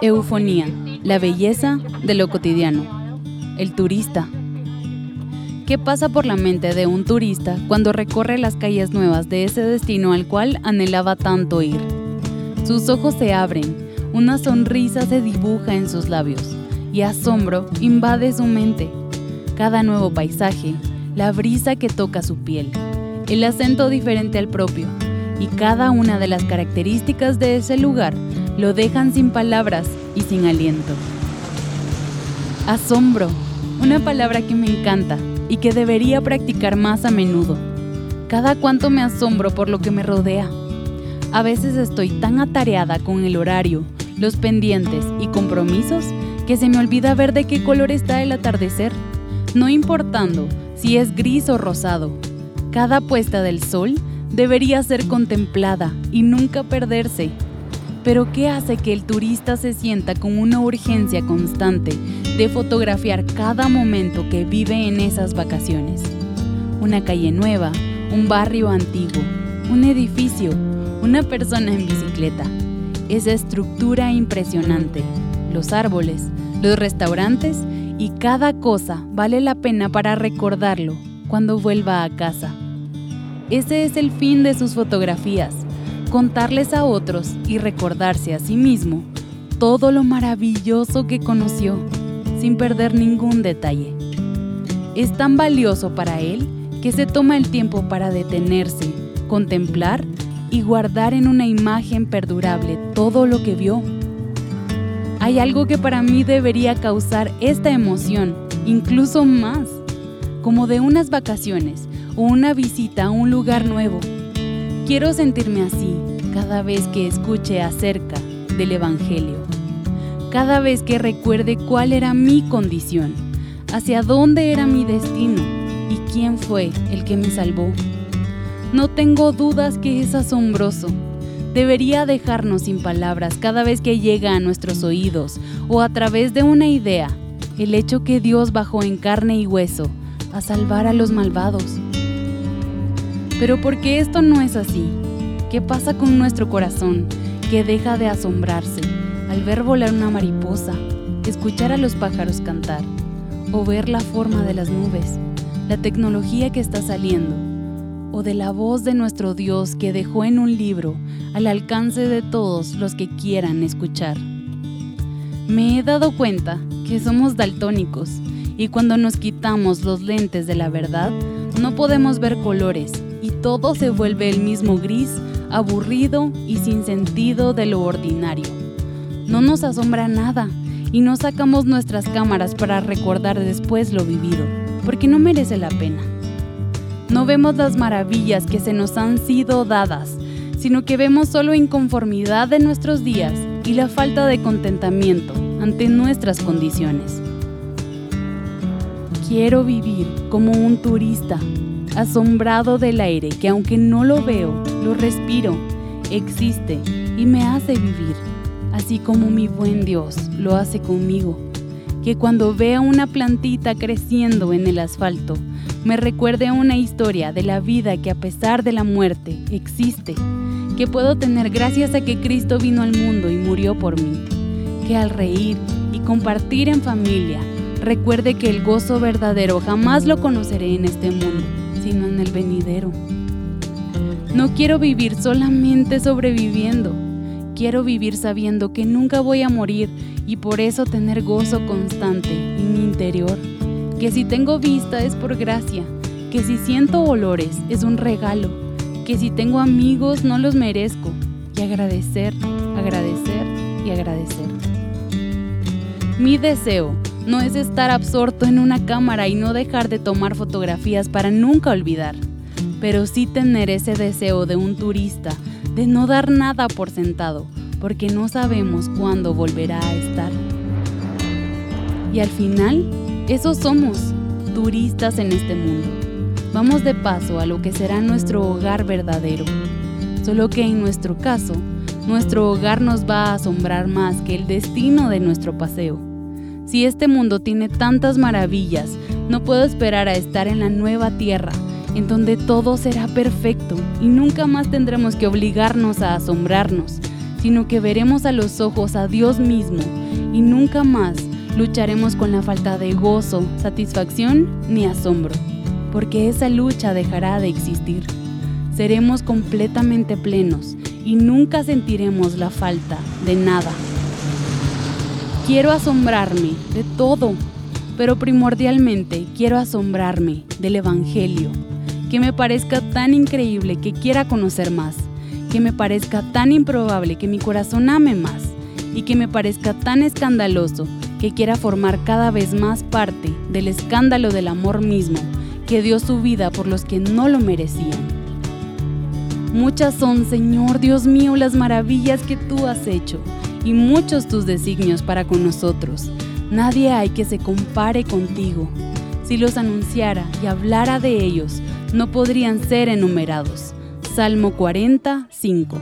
Eufonía, la belleza de lo cotidiano. El turista. ¿Qué pasa por la mente de un turista cuando recorre las calles nuevas de ese destino al cual anhelaba tanto ir? Sus ojos se abren, una sonrisa se dibuja en sus labios y asombro invade su mente. Cada nuevo paisaje, la brisa que toca su piel, el acento diferente al propio y cada una de las características de ese lugar lo dejan sin palabras y sin aliento. Asombro, una palabra que me encanta y que debería practicar más a menudo. Cada cuanto me asombro por lo que me rodea. A veces estoy tan atareada con el horario, los pendientes y compromisos que se me olvida ver de qué color está el atardecer, no importando si es gris o rosado. Cada puesta del sol debería ser contemplada y nunca perderse pero ¿qué hace que el turista se sienta con una urgencia constante de fotografiar cada momento que vive en esas vacaciones? Una calle nueva, un barrio antiguo, un edificio, una persona en bicicleta. Esa estructura impresionante, los árboles, los restaurantes y cada cosa vale la pena para recordarlo cuando vuelva a casa. Ese es el fin de sus fotografías contarles a otros y recordarse a sí mismo todo lo maravilloso que conoció, sin perder ningún detalle. Es tan valioso para él que se toma el tiempo para detenerse, contemplar y guardar en una imagen perdurable todo lo que vio. Hay algo que para mí debería causar esta emoción, incluso más, como de unas vacaciones una visita a un lugar nuevo Quiero sentirme así cada vez que escuche acerca del Evangelio, cada vez que recuerde cuál era mi condición, hacia dónde era mi destino y quién fue el que me salvó. No tengo dudas que es asombroso. Debería dejarnos sin palabras cada vez que llega a nuestros oídos o a través de una idea el hecho que Dios bajó en carne y hueso a salvar a los malvados pero porque esto no es así, ¿qué pasa con nuestro corazón que deja de asombrarse al ver volar una mariposa, escuchar a los pájaros cantar o ver la forma de las nubes, la tecnología que está saliendo o de la voz de nuestro Dios que dejó en un libro al alcance de todos los que quieran escuchar? Me he dado cuenta que somos daltónicos y cuando nos quitamos los lentes de la verdad, no podemos ver colores todo se vuelve el mismo gris, aburrido y sin sentido de lo ordinario. No nos asombra nada y no sacamos nuestras cámaras para recordar después lo vivido, porque no merece la pena. No vemos las maravillas que se nos han sido dadas, sino que vemos solo inconformidad de nuestros días y la falta de contentamiento ante nuestras condiciones. Quiero vivir como un turista asombrado del aire que aunque no lo veo, lo respiro, existe y me hace vivir, así como mi buen Dios lo hace conmigo. Que cuando vea una plantita creciendo en el asfalto, me recuerde una historia de la vida que a pesar de la muerte existe, que puedo tener gracias a que Cristo vino al mundo y murió por mí, que al reír y compartir en familia, recuerde que el gozo verdadero jamás lo conoceré en este mundo sino en el venidero. No quiero vivir solamente sobreviviendo. Quiero vivir sabiendo que nunca voy a morir y por eso tener gozo constante en mi interior. Que si tengo vista es por gracia, que si siento olores es un regalo, que si tengo amigos no los merezco. Y agradecer, agradecer y agradecer. Mi deseo no es estar absorto en una cámara y no dejar de tomar fotografías para nunca olvidar, pero sí tener ese deseo de un turista de no dar nada por sentado, porque no sabemos cuándo volverá a estar. Y al final, esos somos, turistas en este mundo. Vamos de paso a lo que será nuestro hogar verdadero, solo que en nuestro caso, nuestro hogar nos va a asombrar más que el destino de nuestro paseo. Si este mundo tiene tantas maravillas, no puedo esperar a estar en la nueva tierra, en donde todo será perfecto y nunca más tendremos que obligarnos a asombrarnos, sino que veremos a los ojos a Dios mismo y nunca más lucharemos con la falta de gozo, satisfacción ni asombro, porque esa lucha dejará de existir. Seremos completamente plenos y nunca sentiremos la falta de nada. Quiero asombrarme de todo, pero primordialmente quiero asombrarme del Evangelio, que me parezca tan increíble que quiera conocer más, que me parezca tan improbable que mi corazón ame más y que me parezca tan escandaloso que quiera formar cada vez más parte del escándalo del amor mismo que dio su vida por los que no lo merecían. Muchas son, Señor Dios mío, las maravillas que tú has hecho y muchos tus designios para con nosotros. Nadie hay que se compare contigo. Si los anunciara y hablara de ellos, no podrían ser enumerados. Salmo 40, 5.